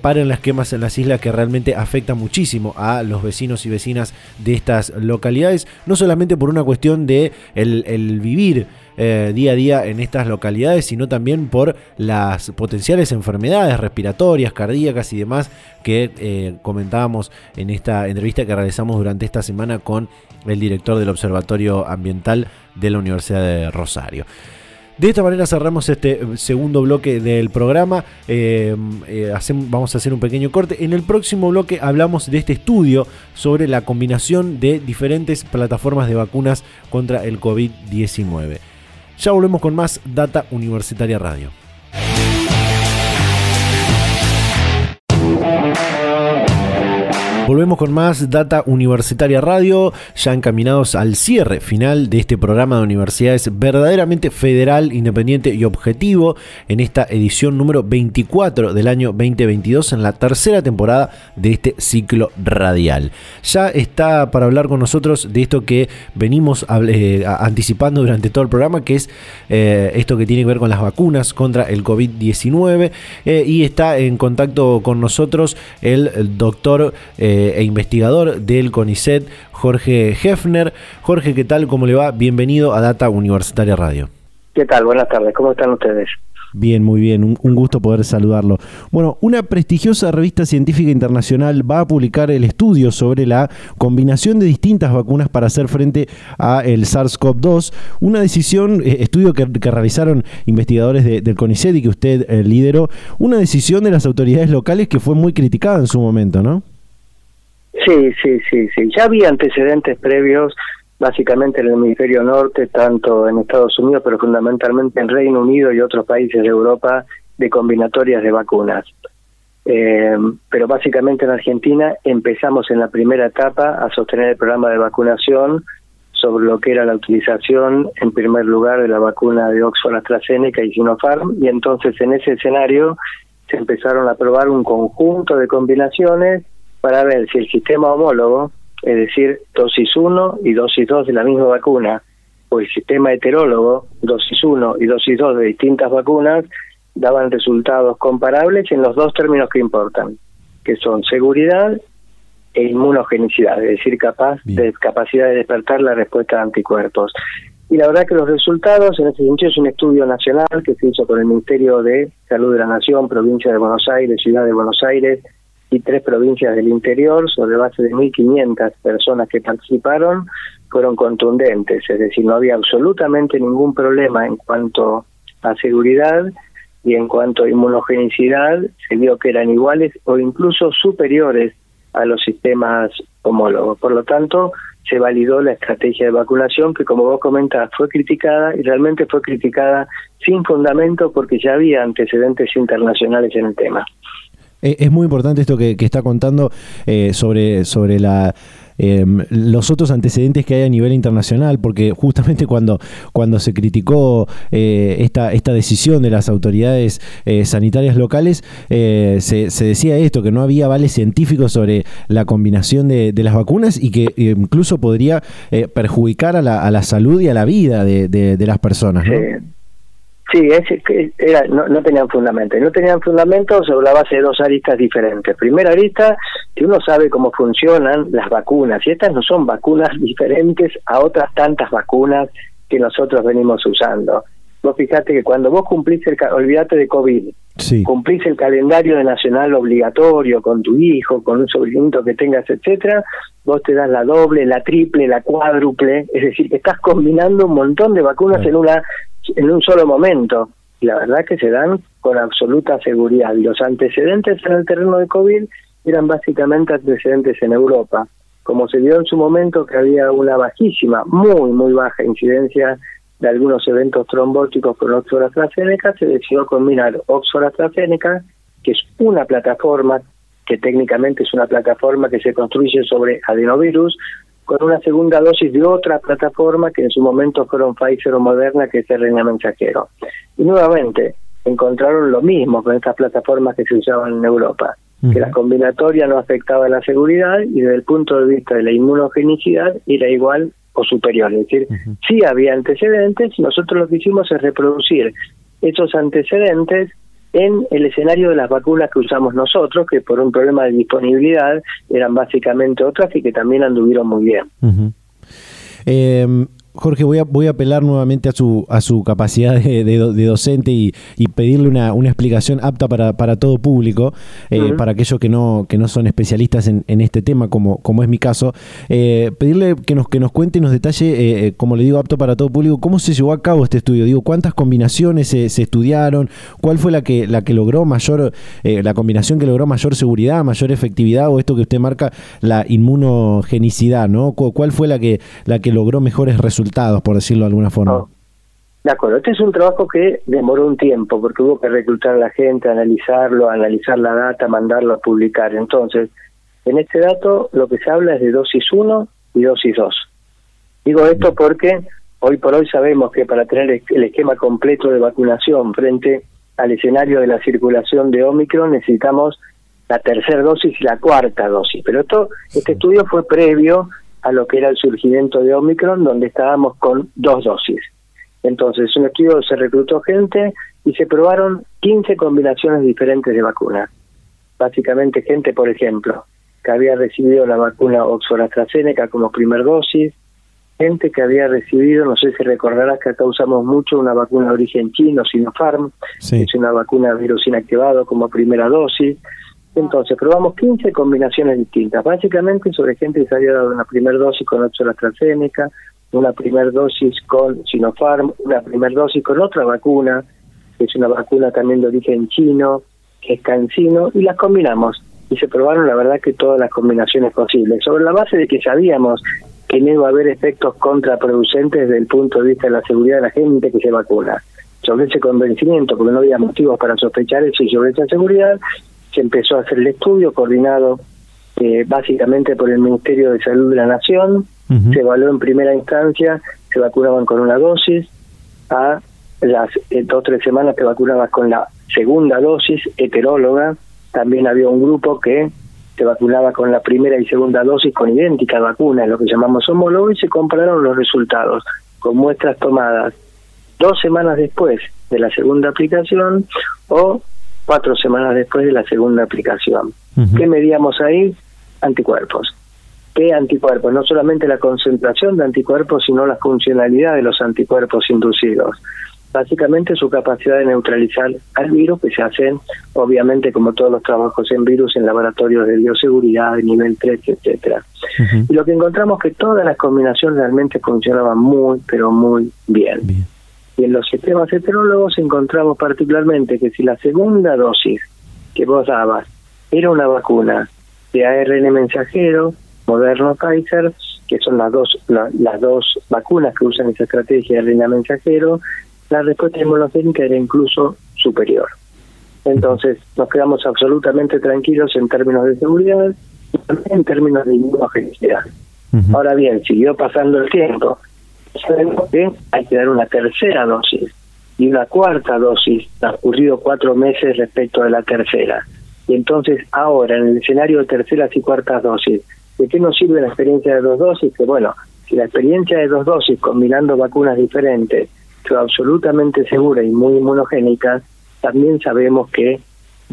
paren las quemas en las islas que realmente afecta muchísimo a los vecinos y vecinas de estas localidades. No solamente por una cuestión de el vivir eh, día a día en estas localidades, sino también por las potenciales enfermedades respiratorias, cardíacas y demás que eh, comentábamos en esta entrevista que realizamos durante esta semana con el director del Observatorio Ambiental de la Universidad de Rosario. De esta manera cerramos este segundo bloque del programa. Eh, eh, vamos a hacer un pequeño corte. En el próximo bloque hablamos de este estudio sobre la combinación de diferentes plataformas de vacunas contra el COVID-19. Ya volvemos con más Data Universitaria Radio. Volvemos con más Data Universitaria Radio, ya encaminados al cierre final de este programa de universidades verdaderamente federal, independiente y objetivo en esta edición número 24 del año 2022 en la tercera temporada de este ciclo radial. Ya está para hablar con nosotros de esto que venimos eh, anticipando durante todo el programa, que es eh, esto que tiene que ver con las vacunas contra el COVID-19 eh, y está en contacto con nosotros el, doctor e investigador del CONICET, Jorge Hefner. Jorge, ¿qué tal? ¿Cómo le va? Bienvenido a Data Universitaria Radio. ¿Qué tal? Buenas tardes. ¿Cómo están ustedes? Bien, muy bien, un, gusto poder saludarlo. Bueno, una prestigiosa revista científica internacional va a publicar el estudio sobre la combinación de distintas vacunas para hacer frente a el SARS-CoV-2, una decisión, eh, estudio que, realizaron investigadores del CONICET y que usted eh, lideró, una decisión de las autoridades locales que fue muy criticada en su momento, ¿no? Sí, sí, sí, sí. Ya había antecedentes previos, básicamente en el hemisferio norte, tanto en Estados Unidos, pero fundamentalmente en Reino Unido y otros países de Europa, de combinatorias de vacunas. Eh, pero básicamente en Argentina empezamos en la primera etapa a sostener el programa de vacunación sobre lo que era la utilización, en primer lugar, de la vacuna de Oxford AstraZeneca y Sinopharm, y entonces en ese escenario se empezaron a probar un conjunto de combinaciones para ver si el sistema homólogo, es decir, dosis 1 y dosis 2 de la misma vacuna, o el sistema heterólogo, dosis 1 y dosis 2 de distintas vacunas, daban resultados comparables en los dos términos que importan, que son seguridad e inmunogenicidad, es decir, capaz de capacidad de despertar la respuesta de anticuerpos. Y la verdad que los resultados, en este sentido, es un estudio nacional que se hizo por el Ministerio de Salud de la Nación, Provincia de Buenos Aires, Ciudad de Buenos Aires, y tres provincias del interior, sobre base de 1.500 personas que participaron, fueron contundentes, es decir, no había absolutamente ningún problema en cuanto a seguridad y en cuanto a inmunogenicidad, se vio que eran iguales o incluso superiores a los sistemas homólogos. Por lo tanto, se validó la estrategia de vacunación que, como vos comentás, fue criticada y realmente fue criticada sin fundamento porque ya había antecedentes internacionales en el tema. Eh, es muy importante esto que, está contando eh, sobre, sobre la, em, los otros antecedentes que hay a nivel internacional, porque justamente cuando, cuando se criticó eh, esta, esta decisión de las autoridades sanitarias locales, se, se, decía esto, que no había vales científicos sobre la combinación de, las vacunas y que incluso podría perjudicar a la, a la salud y a la vida de, de, las personas. Sí, es, era, no, no tenían fundamento. No tenían fundamento sobre la base de dos aristas diferentes. Primera arista, que uno sabe cómo funcionan las vacunas, y estas no son vacunas diferentes a otras tantas vacunas que nosotros venimos usando. Vos fijate que cuando vos cumplís el, olvídate de COVID, cumplís el calendario de nacional obligatorio con tu hijo, con un sobrinito que tengas, etcétera, vos te das la doble, la triple, la cuádruple, es decir, que estás combinando un montón de vacunas en una en un solo momento. La verdad que se dan con absoluta seguridad. Los antecedentes en el terreno de COVID eran básicamente antecedentes en Europa. Como se vio en su momento que había una bajísima, muy, muy baja incidencia de algunos eventos trombóticos con Oxford AstraZeneca, se decidió combinar Oxford AstraZeneca, que es una plataforma que técnicamente es una plataforma que se construye sobre adenovirus, con una segunda dosis de otra plataforma que en su momento fueron Pfizer o Moderna, que es el RNA mensajero. Y nuevamente encontraron lo mismo con estas plataformas que se usaban en Europa, que la combinatoria no afectaba la seguridad y desde el punto de vista de la inmunogenicidad era igual o superior. Es decir, sí había antecedentes, nosotros lo que hicimos es reproducir esos antecedentes en el escenario de las vacunas que usamos nosotros, que por un problema de disponibilidad eran básicamente otras y que también anduvieron muy bien. Jorge, voy a, voy a apelar nuevamente a su, a su capacidad de, docente y, pedirle una, explicación apta para, para todo público, eh, para aquellos que no, que no son especialistas en, este tema, como, como es mi caso. Eh, pedirle que nos, que nos cuente y nos detalle, eh, como le digo, apto para todo público, cómo se llevó a cabo este estudio. Digo, cuántas combinaciones se, estudiaron, cuál fue la que, la que logró mayor, la combinación que logró mayor seguridad, mayor efectividad, o esto que usted marca, la inmunogenicidad, ¿no? ¿Cuál fue la que, la que logró mejores resultados? Resultados, por decirlo de alguna forma. Oh. De acuerdo, este es un trabajo que demoró un tiempo porque hubo que reclutar a la gente, analizarlo, analizar la data, mandarlo a publicar. Entonces, en este dato lo que se habla es de dosis 1 y dosis 2. Digo esto porque hoy por hoy sabemos que para tener el esquema completo de vacunación frente al escenario de la circulación de Omicron necesitamos la tercera dosis y la cuarta dosis. Pero esto, este estudio fue previo a lo que era el surgimiento de Omicron, donde estábamos con dos dosis. Entonces, un estudio se reclutó gente y se probaron 15 combinaciones diferentes de vacunas. Básicamente gente, por ejemplo, que había recibido la vacuna Oxford AstraZeneca como primer dosis, gente que había recibido, no sé si recordarás que acá usamos mucho una vacuna de origen chino, Sinopharm, es una vacuna virus inactivado como primera dosis, entonces, probamos 15 combinaciones distintas, básicamente sobre gente que se había dado una primera dosis con Oxford AstraZeneca, una primera dosis con Sinopharm, una primera dosis con otra vacuna, que es una vacuna también de origen chino, que es cancino, y las combinamos. Y se probaron, la verdad, que todas las combinaciones posibles, sobre la base de que sabíamos que no iba a haber efectos contraproducentes desde el punto de vista de la seguridad de la gente que se vacuna. Sobre ese convencimiento, porque no había motivos para sospechar eso y sobre esa seguridad, se empezó a hacer el estudio coordinado eh, básicamente por el Ministerio de Salud de la Nación, se evaluó en primera instancia, se vacunaban con una dosis, a las eh, dos o tres semanas se vacunaban con la segunda dosis heteróloga, también había un grupo que se vacunaba con la primera y segunda dosis con idéntica vacuna, lo que llamamos homólogo, y se compararon los resultados con muestras tomadas dos semanas después de la segunda aplicación o cuatro semanas después de la segunda aplicación. ¿Qué medíamos ahí? Anticuerpos. ¿Qué anticuerpos? No solamente la concentración de anticuerpos, sino la funcionalidad de los anticuerpos inducidos. Básicamente su capacidad de neutralizar al virus, que se hacen, obviamente, como todos los trabajos en virus, en laboratorios de bioseguridad, de nivel 3, etcétera. Y lo que encontramos es que todas las combinaciones realmente funcionaban muy, pero muy bien. bien. Y en los sistemas heterólogos encontramos particularmente que si la segunda dosis que vos dabas era una vacuna de ARN mensajero, Moderno Pfizer, que son las dos las dos vacunas que usan esa estrategia de ARN mensajero, la respuesta inmunogénica era incluso superior. Entonces, nos quedamos absolutamente tranquilos en términos de seguridad y también en términos de inmunogenicidad. Ahora bien, siguió pasando el tiempo sabemos hay que dar una tercera dosis y una cuarta dosis transcurrido cuatro meses respecto de la tercera. Y entonces ahora, en el escenario de terceras y cuartas dosis, ¿de qué nos sirve la experiencia de dos dosis? Que bueno, si la experiencia de dos dosis combinando vacunas diferentes fue absolutamente segura y muy inmunogénica, también sabemos que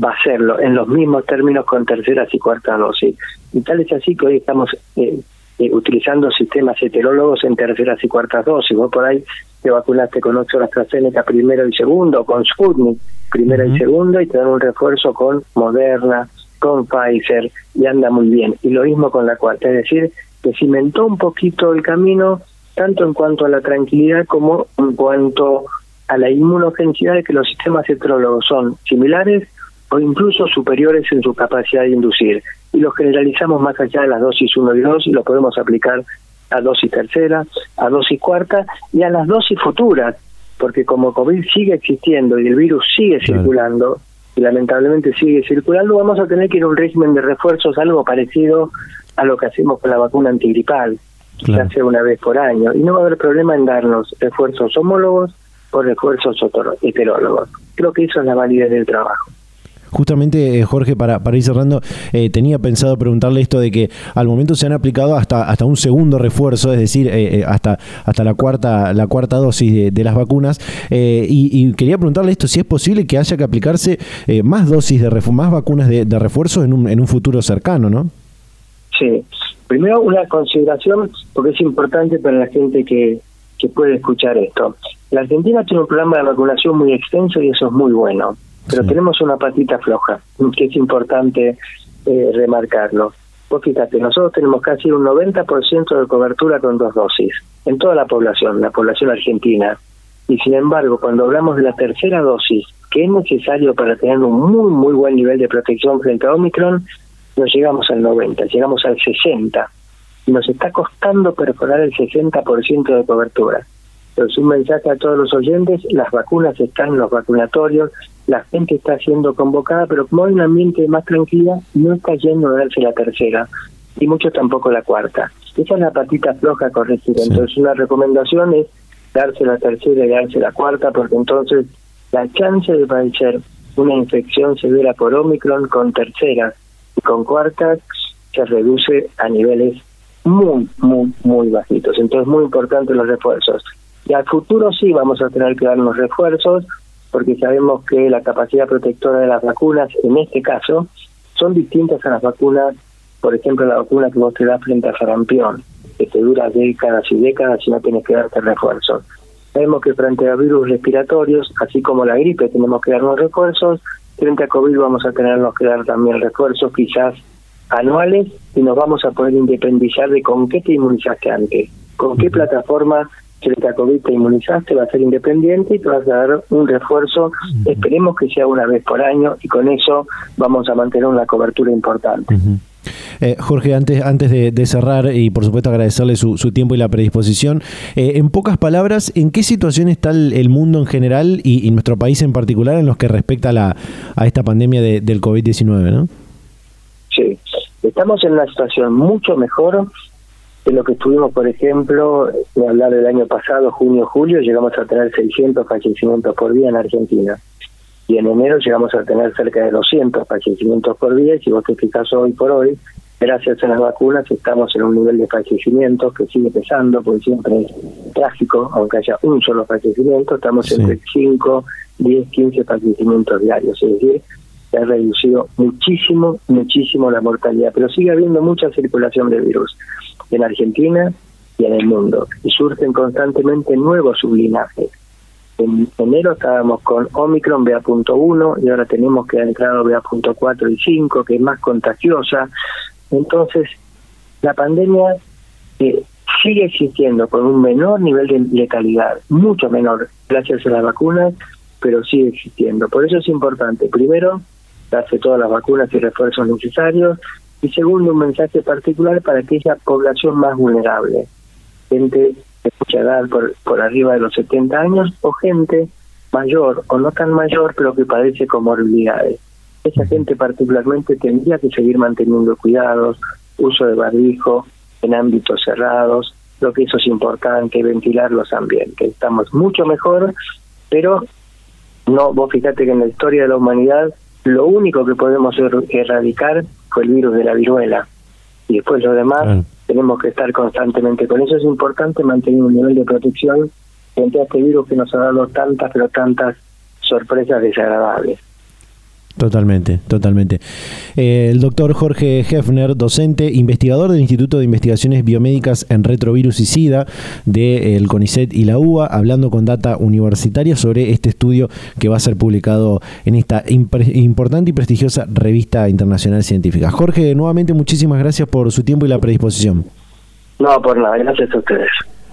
va a serlo en los mismos términos con terceras y cuartas dosis. Y tal es así que hoy estamos eh, eh, utilizando sistemas heterólogos en terceras y cuartas dosis. Vos por ahí te vacunaste con Oxford AstraZeneca primero y segundo, con Sputnik primero y segundo, y te dan un refuerzo con Moderna, con Pfizer, y anda muy bien. Y lo mismo con la cuarta, es decir, que cimentó un poquito el camino, tanto en cuanto a la tranquilidad como en cuanto a la inmunogenicidad de que los sistemas heterólogos son similares o incluso superiores en su capacidad de inducir y lo generalizamos más allá de las dosis 1 y 2 y lo podemos aplicar a dosis tercera, a dosis cuarta y a las dosis futuras, porque como COVID sigue existiendo y el virus sigue circulando, y lamentablemente sigue circulando, vamos a tener que ir a un régimen de refuerzos algo parecido a lo que hacemos con la vacuna antigripal, que se hace una vez por año, y no va a haber problema en darnos refuerzos homólogos o refuerzos heterólogos. Creo que eso es la validez del trabajo. Justamente, eh, Jorge, para, para ir cerrando, eh, tenía pensado preguntarle esto de que al momento se han aplicado hasta, hasta un segundo refuerzo, es decir, eh, hasta, hasta la cuarta, la cuarta dosis de, las vacunas. Y, quería preguntarle esto, si es posible que haya que aplicarse más dosis de más vacunas de, de refuerzo en un, en un futuro cercano, ¿no? Sí. Primero, una consideración, porque es importante para la gente que, que puede escuchar esto. La Argentina tiene un programa de vacunación muy extenso y eso es muy bueno, pero tenemos una patita floja, que es importante eh, remarcarlo. Vos fíjate, nosotros tenemos casi un 90% de cobertura con dos dosis en toda la población, la población argentina. Y sin embargo, cuando hablamos de la tercera dosis, que es necesario para tener un muy, muy buen nivel de protección frente a Omicron, no llegamos al 90, llegamos al 60. Y nos está costando perforar el 60% de cobertura. Entonces, un mensaje a todos los oyentes, las vacunas están en los vacunatorios, la gente está siendo convocada, pero como hay un ambiente más tranquila, no está yendo a darse la tercera, y muchos tampoco la cuarta. Esa es la patita floja a corregir. Entonces, una recomendación es darse la tercera y darse la cuarta, porque entonces la chance de padecer una infección severa por Omicron con tercera y con cuarta se reduce a niveles muy, muy, muy bajitos. Entonces, muy importante los refuerzos. Y al futuro sí vamos a tener que darnos refuerzos, porque sabemos que la capacidad protectora de las vacunas, en este caso, son distintas a las vacunas, por ejemplo, la vacuna que vos te das frente a sarampión, que te dura décadas y décadas y no tienes que darte refuerzos. Sabemos que frente a virus respiratorios, así como la gripe, tenemos que darnos refuerzos. Frente a COVID vamos a tenernos que dar también refuerzos, quizás anuales, y nos vamos a poder independizar de con qué te inmunizaste antes, con qué plataforma frente a COVID te inmunizaste, va a ser independiente y te vas a dar un refuerzo, esperemos que sea una vez por año, y con eso vamos a mantener una cobertura importante. Eh, Jorge, antes, antes de, cerrar y por supuesto agradecerle su, tiempo y la predisposición, eh, en pocas palabras, ¿en qué situación está el, mundo en general y, nuestro país en particular en los que respecta a, la, a esta pandemia de, del COVID-19? ¿no? Sí, estamos en una situación mucho mejor de lo que estuvimos, por ejemplo, de hablar del año pasado, junio, julio, llegamos a tener 600 fallecimientos por día en Argentina. Y en enero llegamos a tener cerca de 200 fallecimientos por día y si vos te fijas hoy por hoy, gracias a las vacunas estamos en un nivel de fallecimientos que sigue pesando, porque siempre es trágico, aunque haya un solo fallecimiento, estamos entre 5, 10, 15 fallecimientos diarios, es decir, se ha reducido muchísimo, muchísimo la mortalidad, pero sigue habiendo mucha circulación de virus en Argentina y en el mundo, y surgen constantemente nuevos sublinajes en enero estábamos con Omicron BA.1 y ahora tenemos que ha entrado BA.4 y 5, que es más contagiosa. Entonces, la pandemia eh, sigue existiendo con un menor nivel de letalidad, mucho menor gracias a las vacunas, pero sigue existiendo. Por eso es importante, primero, darse todas las vacunas y refuerzos necesarios, y segundo, un mensaje particular para aquella población más vulnerable, gente mucha edad por, por arriba de los 70 años o gente mayor o no tan mayor pero que padece comorbilidades. Esa gente particularmente tendría que seguir manteniendo cuidados, uso de barbijo en ámbitos cerrados, lo que eso es importante, ventilar los ambientes. Estamos mucho mejor, pero no, vos fíjate que en la historia de la humanidad lo único que podemos er-, erradicar fue el virus de la viruela. Y después lo demás tenemos que estar constantemente con eso. Es importante mantener un nivel de protección frente a este virus que nos ha dado tantas, pero tantas sorpresas desagradables. Totalmente, totalmente. Eh, el doctor Jorge Hefner, docente, investigador del Instituto de Investigaciones Biomédicas en Retrovirus y SIDA del de, CONICET y la UBA, hablando con data universitaria sobre este estudio que va a ser publicado en esta importante y prestigiosa revista internacional científica. Jorge, nuevamente muchísimas gracias por su tiempo y la predisposición. No, por nada, gracias a ustedes.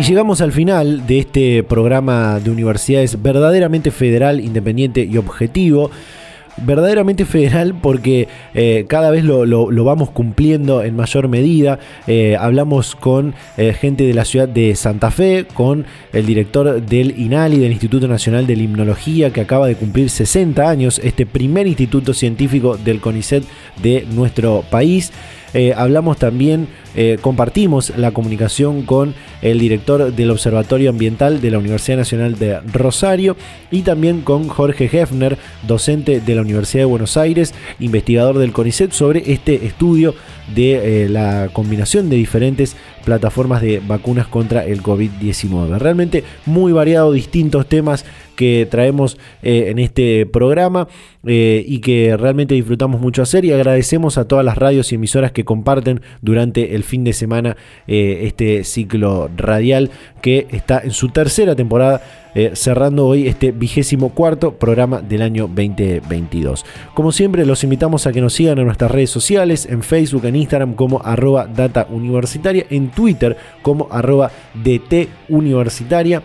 Y llegamos al final de este programa de universidades verdaderamente federal, independiente y objetivo verdaderamente federal porque eh, cada vez lo, vamos cumpliendo en mayor medida. Eh, hablamos con eh, gente de la ciudad de Santa Fe, con el director del INALI, del Instituto Nacional de Limnología, que acaba de cumplir 60 años, este primer instituto científico del CONICET de nuestro país. Eh, hablamos también, eh, compartimos la comunicación con el director del Observatorio Ambiental de la Universidad Nacional de Rosario y también con Jorge Hefner, docente de la Universidad de Buenos Aires, investigador del CONICET, sobre este estudio de la combinación de diferentes plataformas de vacunas contra el COVID-19. Realmente muy variado, distintos temas que traemos eh, en este programa eh, y que realmente disfrutamos mucho hacer y agradecemos a todas las radios y emisoras que comparten durante el fin de semana eh, este ciclo radial que está en su tercera temporada cerrando hoy este vigésimo cuarto programa del año 2022. Como siempre los invitamos a que nos sigan en nuestras redes sociales, en Facebook, en Instagram como arroba data en Twitter como arroba DT universitaria.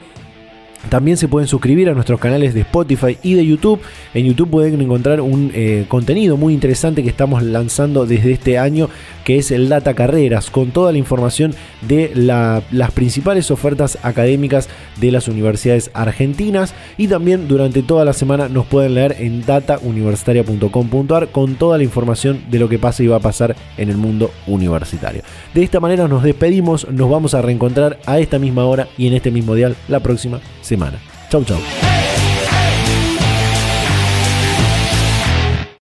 También se pueden suscribir a nuestros canales de Spotify y de YouTube. En YouTube pueden encontrar un eh, contenido muy interesante que estamos lanzando desde este año, que es el Data Carreras, con toda la información de las principales ofertas académicas de las universidades argentinas. Y también durante toda la semana nos pueden leer en datauniversitaria.com.ar con toda la información de lo que pasa y va a pasar en el mundo universitario. De esta manera nos despedimos, nos vamos a reencontrar a esta misma hora y en este mismo dial la próxima semana. Tchau, tchau.